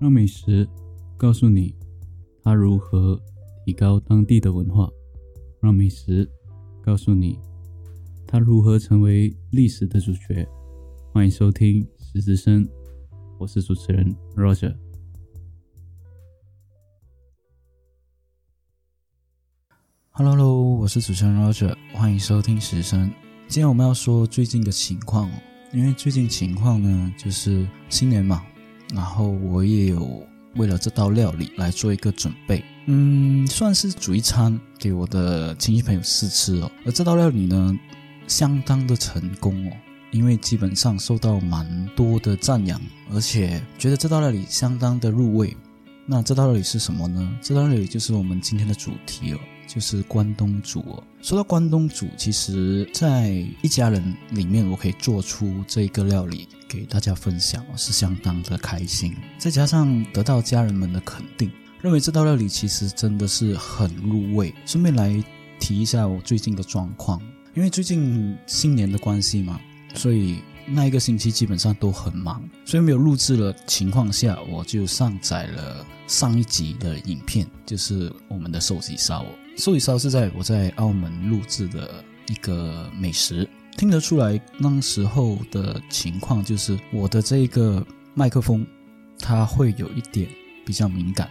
让美食告诉你它如何提高当地的文化，让美食告诉你它如何成为历史的主角。欢迎收听《十之声》，我是主持人 Roger。Hello，我是主持人 Roger，欢迎收听《十声》。今天我们要说最近的情况哦，因为最近情况呢，就是新年嘛。然后我也有为了这道料理来做一个准备，嗯，算是煮一餐给我的亲戚朋友试吃哦。而这道料理呢，相当的成功哦，因为基本上受到蛮多的赞扬，而且觉得这道料理相当的入味。那这道料理是什么呢？这道料理就是我们今天的主题哦。就是关东煮哦。说到关东煮，其实，在一家人里面，我可以做出这个料理给大家分享，是相当的开心。再加上得到家人们的肯定，认为这道料理其实真的是很入味。顺便来提一下我最近的状况，因为最近新年的关系嘛，所以。那一个星期基本上都很忙，所以没有录制的情况下，我就上载了上一集的影片，就是我们的寿喜烧。寿喜烧是在我在澳门录制的一个美食，听得出来那时候的情况就是我的这个麦克风它会有一点比较敏感，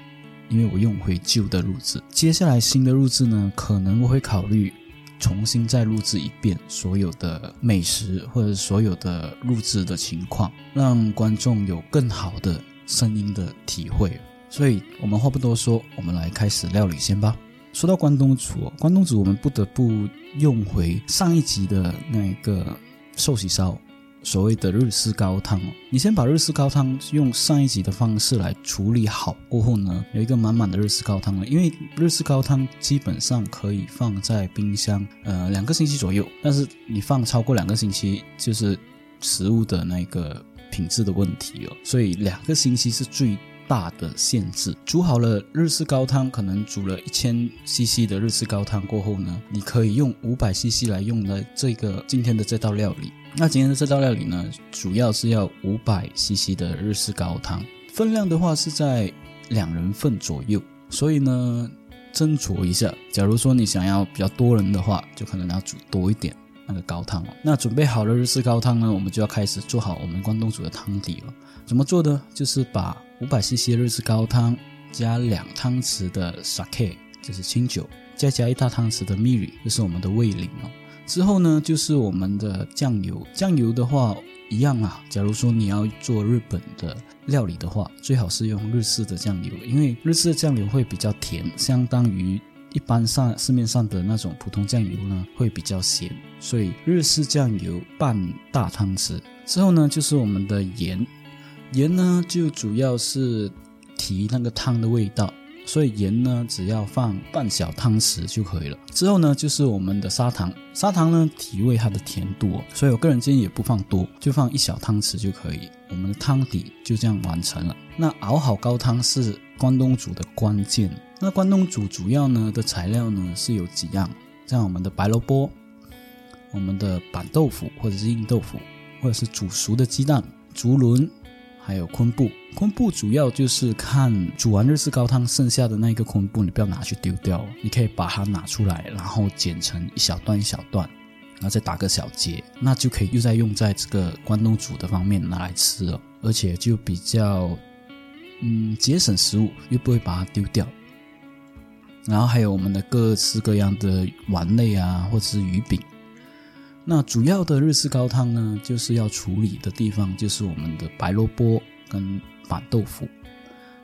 因为我用回旧的录制。接下来新的录制呢，可能我会考虑。重新再录制一遍所有的美食或者所有的录制的情况，让观众有更好的声音的体会。所以，我们话不多说，我们来开始料理先吧。说到关东煮，关东煮我们不得不用回上一集的那个寿喜烧。所谓的日式高汤哦，你先把日式高汤用上一集的方式来处理好过后呢，有一个满满的日式高汤了。因为日式高汤基本上可以放在冰箱，呃，两个星期左右。但是你放超过两个星期，就是食物的那个品质的问题哦。所以两个星期是最大的限制。煮好了日式高汤，可能煮了一千 CC 的日式高汤过后呢，你可以用五百 CC 来用的这个今天的这道料理。那今天的这道料理呢，主要是要五百 CC 的日式高汤，分量的话是在两人份左右，所以呢，斟酌一下。假如说你想要比较多人的话，就可能要煮多一点那个高汤哦。那准备好了日式高汤呢，我们就要开始做好我们关东煮的汤底了。怎么做呢？就是把五百 CC 的日式高汤加两汤匙的 sake，就是清酒，再加一大汤匙的 miri，就是我们的味淋哦。之后呢，就是我们的酱油。酱油的话，一样啊。假如说你要做日本的料理的话，最好是用日式的酱油，因为日式的酱油会比较甜，相当于一般上市面上的那种普通酱油呢，会比较咸。所以日式酱油半大汤匙。之后呢，就是我们的盐，盐呢就主要是提那个汤的味道。所以盐呢，只要放半小汤匙就可以了。之后呢，就是我们的砂糖，砂糖呢提味它的甜度，所以我个人建议也不放多，就放一小汤匙就可以。我们的汤底就这样完成了。那熬好高汤是关东煮的关键。那关东煮主要呢的材料呢是有几样，像我们的白萝卜、我们的板豆腐或者是硬豆腐，或者是煮熟的鸡蛋、竹轮。还有昆布，昆布主要就是看煮完日式高汤剩下的那个昆布，你不要拿去丢掉，你可以把它拿出来，然后剪成一小段一小段，然后再打个小结，那就可以又再用在这个关东煮的方面拿来吃了，而且就比较嗯节省食物，又不会把它丢掉。然后还有我们的各式各样的丸类啊，或者是鱼饼。那主要的日式高汤呢，就是要处理的地方就是我们的白萝卜跟板豆腐。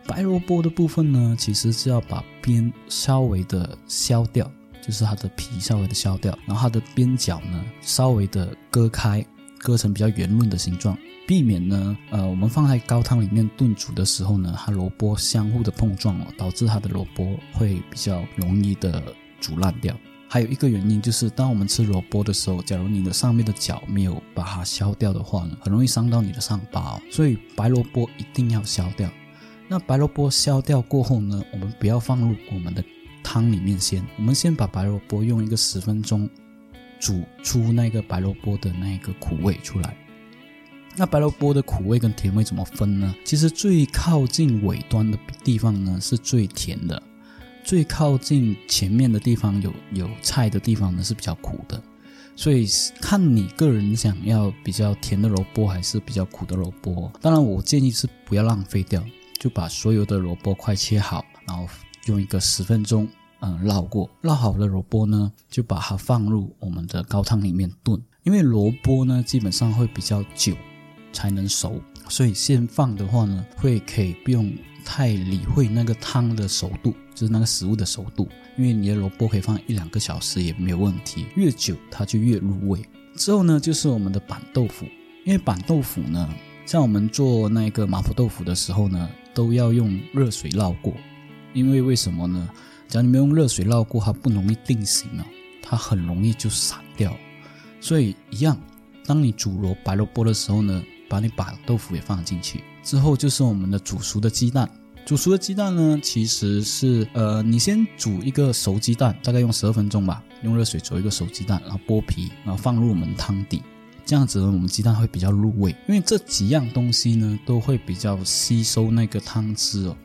白萝卜的部分呢，其实是要把边稍微的削掉，就是它的皮稍微的削掉，然后它的边角呢稍微的割开，割成比较圆润的形状，避免呢，呃，我们放在高汤里面炖煮的时候呢，它萝卜相互的碰撞哦，导致它的萝卜会比较容易的煮烂掉。还有一个原因就是，当我们吃萝卜的时候，假如你的上面的角没有把它削掉的话呢，很容易伤到你的上巴。哦所以白萝卜一定要削掉。那白萝卜削掉过后呢，我们不要放入我们的汤里面先，我们先把白萝卜用一个十分钟煮出那个白萝卜的那个苦味出来。那白萝卜的苦味跟甜味怎么分呢？其实最靠近尾端的地方呢是最甜的，最靠近前面的地方有有菜的地方呢是比较苦的。所以看你个人想要比较甜的萝卜还是比较苦的萝卜。当然，我建议是不要浪费掉，就把所有的萝卜块切好，然后用一个十分钟，嗯，烙过。烙好的萝卜呢，就把它放入我们的高汤里面炖。因为萝卜呢，基本上会比较久才能熟，所以先放的话呢，会可以不用太理会那个汤的熟度，就是那个食物的熟度。因为你的萝卜可以放一两个小时也没有问题，越久它就越入味。之后呢，就是我们的板豆腐。因为板豆腐呢，像我们做那个麻婆豆腐的时候呢，都要用热水烙过。因为为什么呢？只要你没用热水烙过，它不容易定型啊，它很容易就散掉。所以一样，当你煮萝白萝卜的时候呢，把你板豆腐也放进去。之后就是我们的煮熟的鸡蛋。煮熟的鸡蛋呢，其实是呃，你先煮一个熟鸡蛋，大概用十二分钟吧，用热水煮一个熟鸡蛋，然后剥皮，然后放入我们汤底，这样子呢，我们鸡蛋会比较入味。因为这几样东西呢，都会比较吸收那个汤汁哦，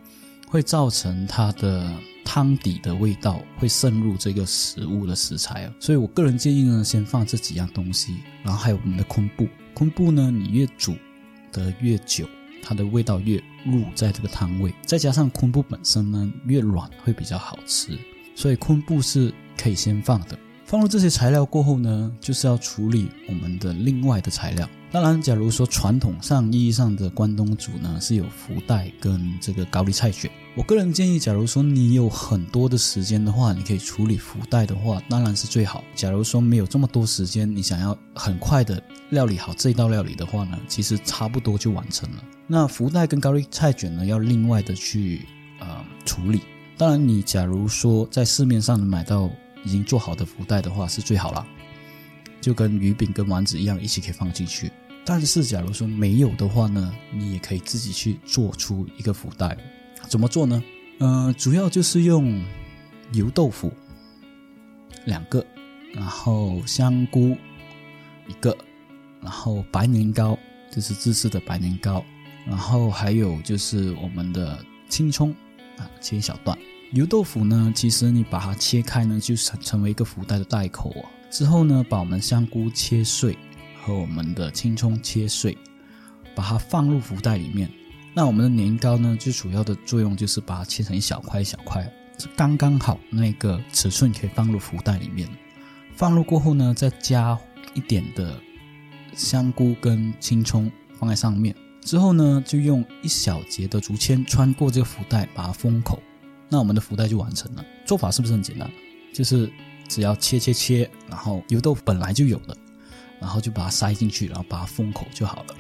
会造成它的汤底的味道会渗入这个食物的食材哦。所以我个人建议呢，先放这几样东西，然后还有我们的昆布，昆布呢，你越煮的越久。它的味道越入在这个汤味，再加上昆布本身呢越软会比较好吃，所以昆布是可以先放的。放入这些材料过后呢，就是要处理我们的另外的材料。当然，假如说传统上意义上的关东煮呢，是有福袋跟这个高丽菜卷。我个人建议，假如说你有很多的时间的话，你可以处理福袋的话，当然是最好。假如说没有这么多时间，你想要很快的料理好这道料理的话呢，其实差不多就完成了。那福袋跟高丽菜卷呢，要另外的去呃处理。当然，你假如说在市面上能买到已经做好的福袋的话，是最好了。就跟鱼饼跟丸子一样，一起可以放进去。但是，假如说没有的话呢，你也可以自己去做出一个福袋。怎么做呢？呃，主要就是用油豆腐两个，然后香菇一个，然后白年糕，就是自制的白年糕，然后还有就是我们的青葱啊，切一小段。油豆腐呢，其实你把它切开呢，就成成为一个福袋的袋口啊。之后呢，把我们香菇切碎和我们的青葱切碎，把它放入福袋里面。那我们的年糕呢，最主要的作用就是把它切成一小块一小块，刚刚好那个尺寸可以放入福袋里面。放入过后呢，再加一点的香菇跟青葱放在上面。之后呢，就用一小节的竹签穿过这个福袋，把它封口。那我们的福袋就完成了。做法是不是很简单？就是只要切切切，然后油豆腐本来就有的，然后就把它塞进去，然后把它封口就好了。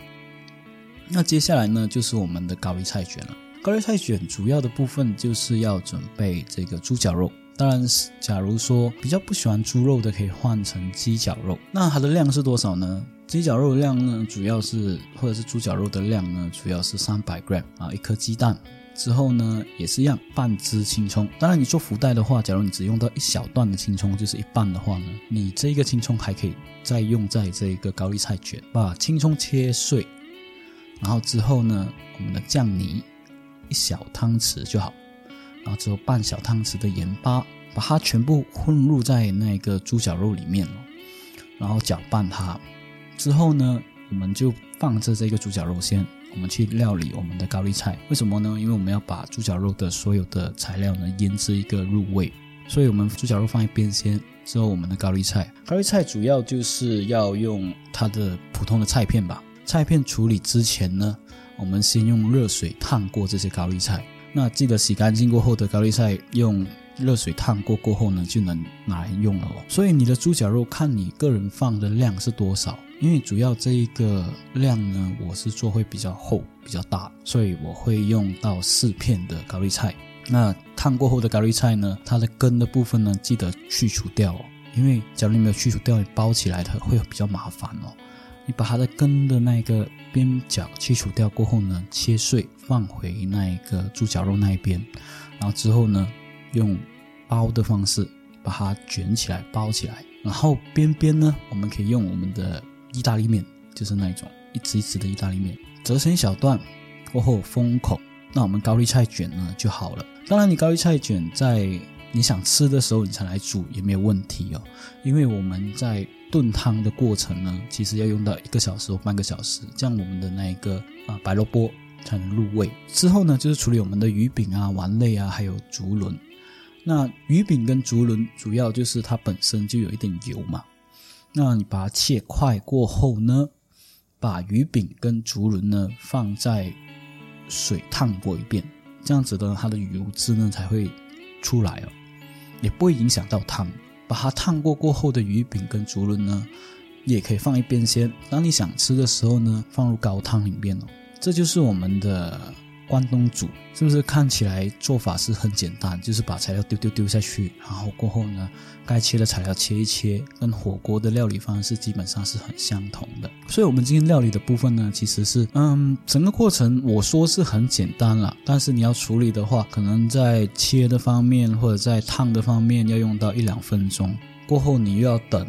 那接下来呢，就是我们的高丽菜卷了。高丽菜卷主要的部分就是要准备这个猪脚肉。当然，假如说比较不喜欢猪肉的，可以换成鸡脚肉。那它的量是多少呢？鸡脚肉的量呢，主要是或者是猪脚肉的量呢，主要是三百 gram 啊，一颗鸡蛋。之后呢，也是一样，半支青葱。当然，你做福袋的话，假如你只用到一小段的青葱，就是一半的话呢，你这个青葱还可以再用在这一个高丽菜卷，把青葱切碎。然后之后呢，我们的酱泥一小汤匙就好，然后之后半小汤匙的盐巴，把它全部混入在那个猪脚肉里面了，然后搅拌它。之后呢，我们就放着这个猪脚肉先，我们去料理我们的高丽菜。为什么呢？因为我们要把猪脚肉的所有的材料呢腌制一个入味，所以我们猪脚肉放一边先。之后我们的高丽菜，高丽菜主要就是要用它的普通的菜片吧。菜片处理之前呢，我们先用热水烫过这些高丽菜。那记得洗干净过后的高丽菜，用热水烫过过后呢，就能拿来用了哦。所以你的猪脚肉看你个人放的量是多少，因为主要这一个量呢，我是做会比较厚、比较大，所以我会用到四片的高丽菜。那烫过后的高丽菜呢，它的根的部分呢，记得去除掉哦，因为假如你没有去除掉，你包起来它会比较麻烦哦。把它的根的那个边角去除掉过后呢，切碎放回那一个猪脚肉那一边，然后之后呢，用包的方式把它卷起来包起来，然后边边呢，我们可以用我们的意大利面，就是那一种一直一直的意大利面，折成一小段过后封口，那我们高丽菜卷呢就好了。当然，你高丽菜卷在你想吃的时候你才来煮也没有问题哦，因为我们在炖汤的过程呢，其实要用到一个小时或半个小时，这样我们的那一个啊白萝卜才能入味。之后呢，就是处理我们的鱼饼啊、丸类啊，还有竹轮。那鱼饼跟竹轮主要就是它本身就有一点油嘛，那你把它切块过后呢，把鱼饼跟竹轮呢放在水烫过一遍，这样子的它的油脂呢才会出来哦，也不会影响到汤。把它烫过过后的鱼饼跟竹轮呢，也可以放一边先。当你想吃的时候呢，放入高汤里面哦。这就是我们的。关东煮是不是看起来做法是很简单？就是把材料丢丢丢下去，然后过后呢，该切的材料切一切，跟火锅的料理方式基本上是很相同的。所以，我们今天料理的部分呢，其实是，嗯，整个过程我说是很简单了，但是你要处理的话，可能在切的方面或者在烫的方面要用到一两分钟，过后你又要等。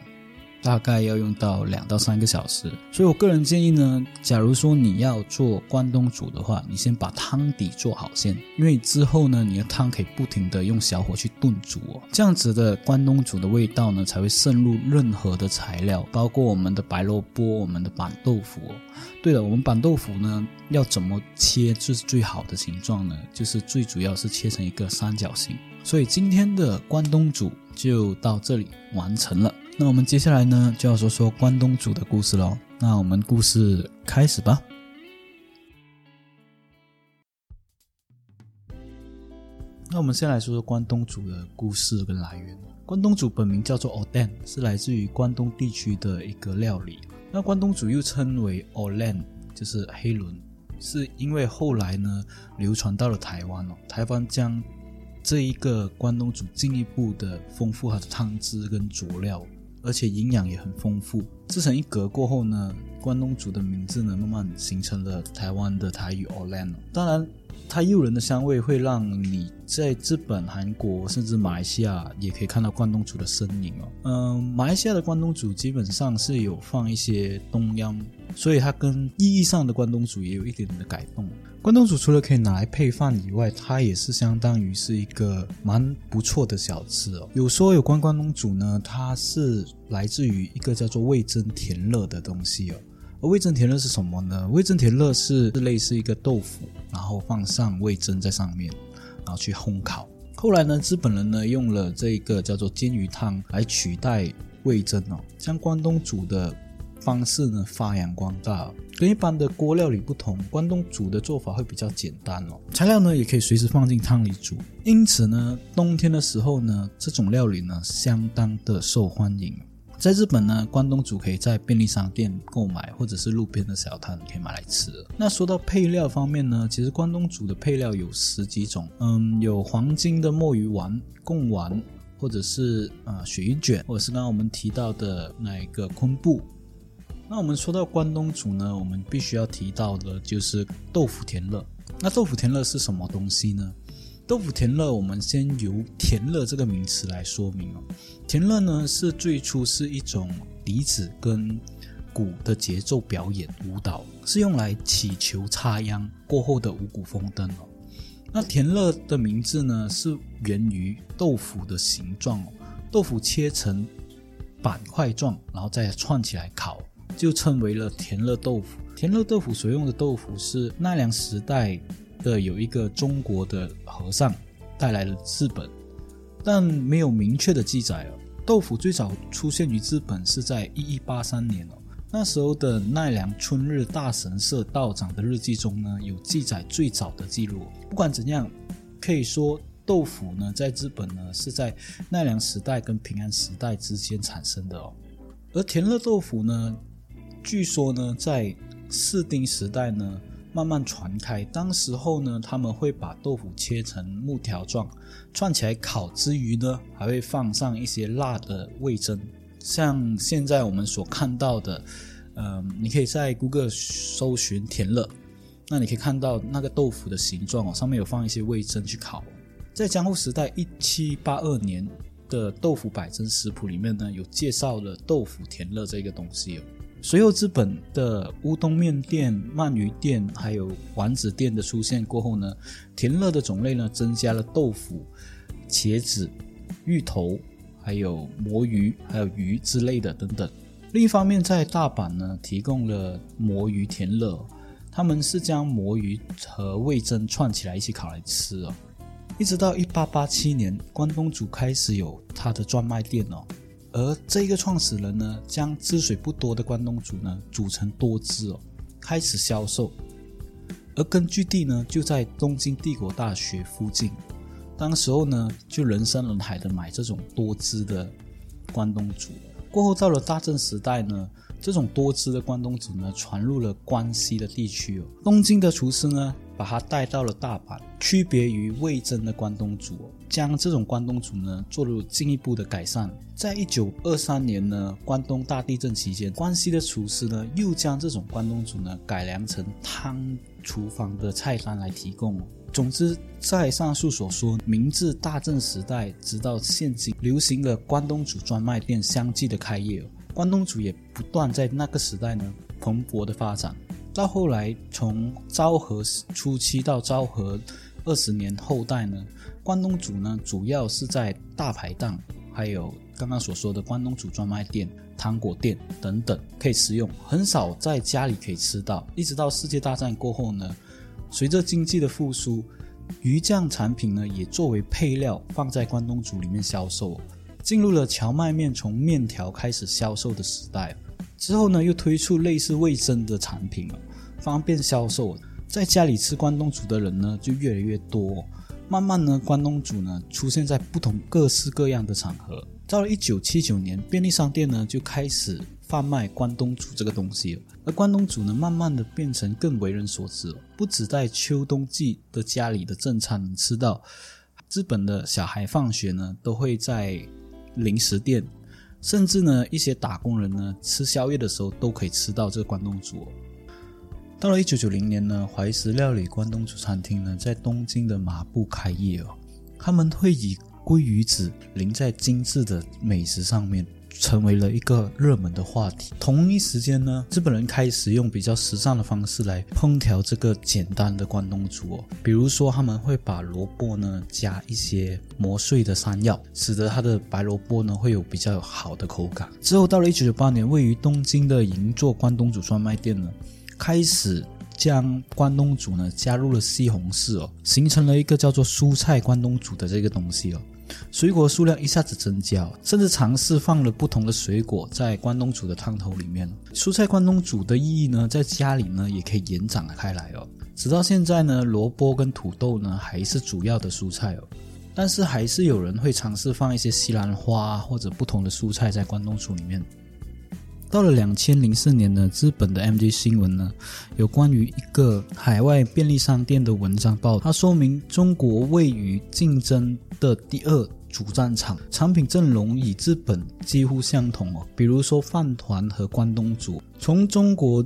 大概要用到两到三个小时，所以我个人建议呢，假如说你要做关东煮的话，你先把汤底做好先，因为之后呢，你的汤可以不停的用小火去炖煮哦，这样子的关东煮的味道呢，才会渗入任何的材料，包括我们的白萝卜、我们的板豆腐哦。对了，我们板豆腐呢，要怎么切就是最好的形状呢？就是最主要是切成一个三角形。所以今天的关东煮就到这里完成了。那我们接下来呢，就要说说关东煮的故事喽。那我们故事开始吧。那我们先来说说关东煮的故事跟来源。关东煮本名叫做 Oden，是来自于关东地区的一个料理。那关东煮又称为 Olen，就是黑轮，是因为后来呢流传到了台湾哦，台湾将这一个关东煮进一步的丰富它的汤汁跟佐料。而且营养也很丰富。制成一格过后呢，关东煮的名字呢，慢慢形成了台湾的台语 Orland。当然，它诱人的香味会让你在日本、韩国甚至马来西亚也可以看到关东煮的身影哦。嗯，马来西亚的关东煮基本上是有放一些东央，所以它跟意义上的关东煮也有一点点的改动。关东煮除了可以拿来配饭以外，它也是相当于是一个蛮不错的小吃哦。有说有关关东煮呢，它是来自于一个叫做味增甜乐的东西哦。而味增甜乐是什么呢？味增甜乐是类似一个豆腐，然后放上味增在上面，然后去烘烤。后来呢，日本人呢用了这一个叫做煎鱼汤来取代味增哦，将关东煮的。方式呢发扬光大，跟一般的锅料理不同，关东煮的做法会比较简单哦。材料呢也可以随时放进汤里煮，因此呢，冬天的时候呢，这种料理呢相当的受欢迎。在日本呢，关东煮可以在便利商店购买，或者是路边的小摊可以买来吃。那说到配料方面呢，其实关东煮的配料有十几种，嗯，有黄金的墨鱼丸、贡丸，或者是呃鳕鱼卷，或者是刚刚我们提到的那一个昆布。那我们说到关东煮呢，我们必须要提到的就是豆腐田乐。那豆腐田乐是什么东西呢？豆腐田乐，我们先由田乐这个名词来说明哦。田乐呢是最初是一种笛子跟鼓的节奏表演舞蹈，是用来祈求插秧过后的五谷丰登哦。那田乐的名字呢是源于豆腐的形状哦，豆腐切成板块状，然后再串起来烤。就称为了田乐豆腐。田乐豆腐所用的豆腐是奈良时代的有一个中国的和尚带来了日本，但没有明确的记载哦。豆腐最早出现于日本是在一一八三年哦，那时候的奈良春日大神社道长的日记中呢有记载最早的记录。不管怎样，可以说豆腐呢在日本呢是在奈良时代跟平安时代之间产生的哦，而田乐豆腐呢。据说呢，在四丁时代呢，慢慢传开。当时候呢，他们会把豆腐切成木条状，串起来烤之余呢，还会放上一些辣的味增。像现在我们所看到的，嗯，你可以在 Google 搜寻甜乐，那你可以看到那个豆腐的形状哦，上面有放一些味增去烤。在江户时代一七八二年的豆腐百珍食谱里面呢，有介绍了豆腐甜乐这个东西哦。随后，日本的乌冬面店、鳗鱼店还有丸子店的出现过后呢，甜乐的种类呢增加了豆腐、茄子、芋头，还有魔芋、还有鱼之类的等等。另一方面，在大阪呢，提供了魔芋甜乐，他们是将魔芋和味噌串起来一起烤来吃哦。一直到一八八七年，关东煮开始有它的专卖店哦。而这个创始人呢，将汁水不多的关东煮呢煮成多汁哦，开始销售。而根据地呢就在东京帝国大学附近。当时候呢，就人山人海的买这种多汁的关东煮。过后到了大正时代呢，这种多汁的关东煮呢传入了关西的地区哦。东京的厨师呢把它带到了大阪，区别于味噌的关东煮哦。将这种关东煮呢做了进一步的改善。在一九二三年呢，关东大地震期间，关西的厨师呢又将这种关东煮呢改良成汤厨房的菜单来提供。总之，在上述所说，明治大正时代直到现今，流行的关东煮专卖店相继的开业，关东煮也不断在那个时代呢蓬勃的发展。到后来，从昭和初期到昭和二十年后代呢。关东煮呢，主要是在大排档，还有刚刚所说的关东煮专卖店、糖果店等等可以食用，很少在家里可以吃到。一直到世界大战过后呢，随着经济的复苏，鱼酱产品呢也作为配料放在关东煮里面销售，进入了荞麦面从面条开始销售的时代。之后呢，又推出类似味噌的产品，方便销售，在家里吃关东煮的人呢就越来越多。慢慢呢，关东煮呢出现在不同各式各样的场合。到了一九七九年，便利商店呢就开始贩卖关东煮这个东西了。而关东煮呢，慢慢的变成更为人所知。不止在秋冬季的家里的正餐能吃到，日本的小孩放学呢都会在零食店，甚至呢一些打工人呢吃宵夜的时候都可以吃到这个关东煮。到了一九九零年呢，怀石料理关东煮餐厅呢在东京的马步开业哦。他们会以鲑鱼子淋在精致的美食上面，成为了一个热门的话题。同一时间呢，日本人开始用比较时尚的方式来烹调这个简单的关东煮哦。比如说，他们会把萝卜呢加一些磨碎的山药，使得它的白萝卜呢会有比较好的口感。之后到了一九九八年，位于东京的银座关东煮专卖店呢。开始将关东煮呢加入了西红柿哦，形成了一个叫做蔬菜关东煮的这个东西哦。水果数量一下子增加，甚至尝试放了不同的水果在关东煮的汤头里面。蔬菜关东煮的意义呢，在家里呢也可以延展开来哦。直到现在呢，萝卜跟土豆呢还是主要的蔬菜哦，但是还是有人会尝试放一些西兰花或者不同的蔬菜在关东煮里面。到了两千零四年呢，日本的 MG 新闻呢，有关于一个海外便利商店的文章报，它说明中国位于竞争的第二主战场，产品阵容与日本几乎相同哦。比如说饭团和关东煮，从中国、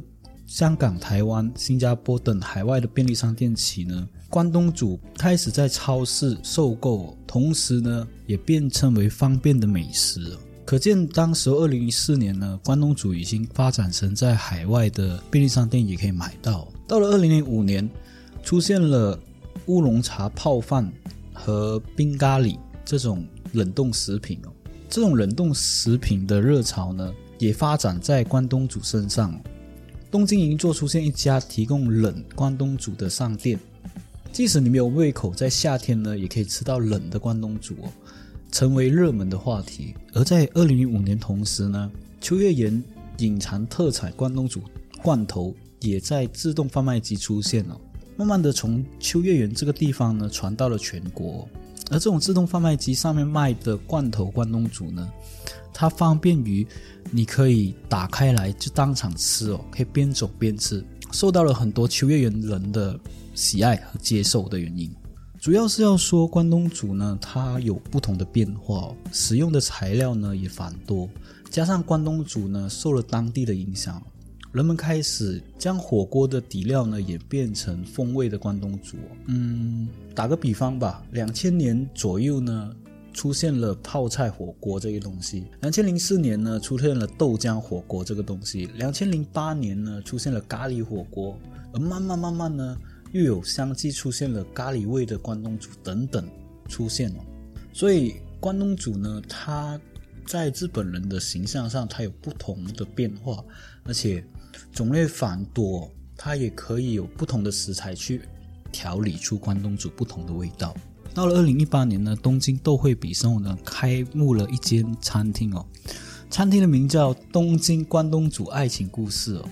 香港、台湾、新加坡等海外的便利商店起呢，关东煮开始在超市售购，同时呢，也变成为方便的美食。可见，当时二零一四年呢，关东煮已经发展成在海外的便利商店也可以买到。到了二零零五年，出现了乌龙茶泡饭和冰咖喱这种冷冻食品哦。这种冷冻食品的热潮呢，也发展在关东煮身上。东京银座出现一家提供冷关东煮的商店，即使你没有胃口，在夏天呢，也可以吃到冷的关东煮哦。成为热门的话题，而在二零零五年同时呢，秋叶原隐藏特产关东煮罐头也在自动贩卖机出现了，慢慢的从秋叶原这个地方呢传到了全国。而这种自动贩卖机上面卖的罐头关东煮呢，它方便于你可以打开来就当场吃哦，可以边走边吃，受到了很多秋叶原人的喜爱和接受的原因。主要是要说关东煮呢，它有不同的变化，使用的材料呢也繁多，加上关东煮呢受了当地的影响，人们开始将火锅的底料呢也变成风味的关东煮。嗯，打个比方吧，两千年左右呢，出现了泡菜火锅这个东西。两千零四年呢，出现了豆浆火锅这个东西。两千零八年呢，出现了咖喱火锅。而慢慢慢慢呢，又有相继出现了咖喱味的关东煮等等出现了。所以关东煮呢，它在日本人的形象上，它有不同的变化，而且种类繁多，它也可以有不同的食材去调理出关东煮不同的味道。到了二零一八年呢，东京豆会比寿呢开幕了一间餐厅哦，餐厅的名叫东京关东煮爱情故事哦。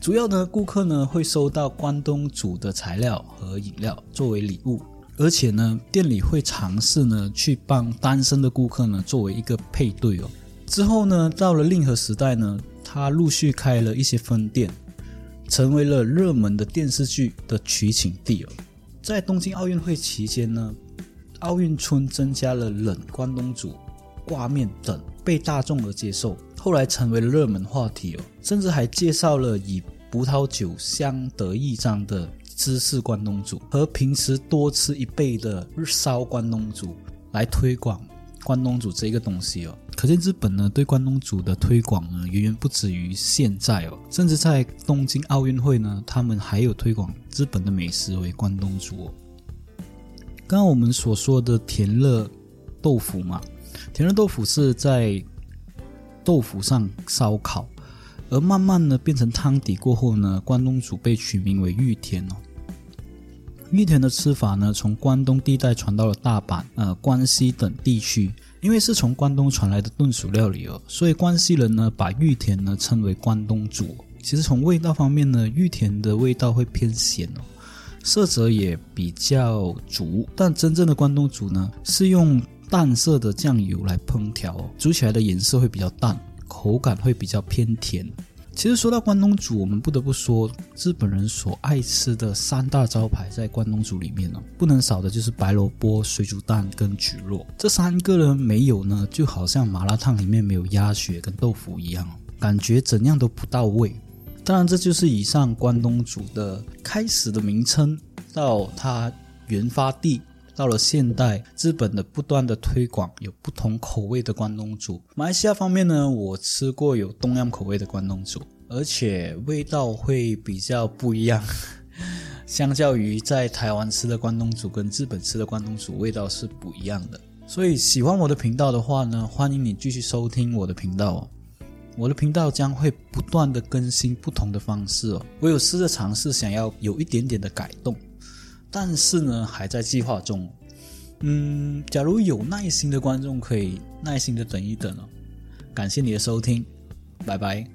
主要呢顾客呢会收到关东煮的材料和饮料作为礼物，而且呢店里会尝试呢去帮单身的顾客呢作为一个配对哦。之后呢到了令和时代呢，他陆续开了一些分店，成为了热门的电视剧的取景地哦。在东京奥运会期间呢。奥运村增加了冷关东煮、挂面等，被大众而接受，后来成为了热门话题哦。甚至还介绍了以葡萄酒相得益彰的芝士关东煮和平时多吃一倍的日烧关东煮来推广关东煮这个东西哦。可见日本呢对关东煮的推广呢远远不止于现在哦，甚至在东京奥运会呢，他们还有推广日本的美食为关东煮哦。刚刚我们所说的甜热豆腐嘛，甜热豆腐是在豆腐上烧烤，而慢慢呢变成汤底过后呢，关东煮被取名为玉田哦。玉田的吃法呢，从关东地带传到了大阪、呃关西等地区，因为是从关东传来的炖煮料理哦，所以关西人呢把玉田呢称为关东煮。其实从味道方面呢，玉田的味道会偏咸哦。色泽也比较足，但真正的关东煮呢，是用淡色的酱油来烹调，煮起来的颜色会比较淡，口感会比较偏甜。其实说到关东煮，我们不得不说日本人所爱吃的三大招牌在关东煮里面呢，不能少的就是白萝卜、水煮蛋跟蒟蒻。这三个呢没有呢，就好像麻辣烫里面没有鸭血跟豆腐一样，感觉怎样都不到位。当然，这就是以上关东煮的开始的名称，到它原发地，到了现代日本的不断的推广，有不同口味的关东煮。马来西亚方面呢，我吃过有东阳口味的关东煮，而且味道会比较不一样。相较于在台湾吃的关东煮跟日本吃的关东煮，味道是不一样的。所以喜欢我的频道的话呢，欢迎你继续收听我的频道哦。我的频道将会不断的更新不同的方式哦，我有试着尝试想要有一点点的改动，但是呢还在计划中。嗯，假如有耐心的观众可以耐心的等一等哦。感谢你的收听，拜拜。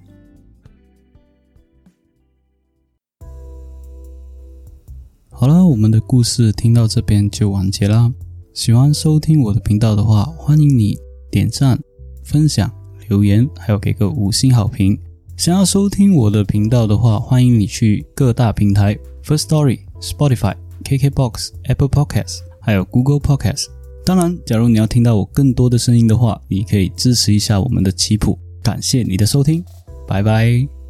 好了，我们的故事听到这边就完结啦。喜欢收听我的频道的话，欢迎你点赞、分享。留言还有给个五星好评。想要收听我的频道的话，欢迎你去各大平台：First Story、Spotify、KKBox、Apple Podcasts，还有 Google Podcasts。当然，假如你要听到我更多的声音的话，你可以支持一下我们的棋谱。感谢你的收听，拜拜。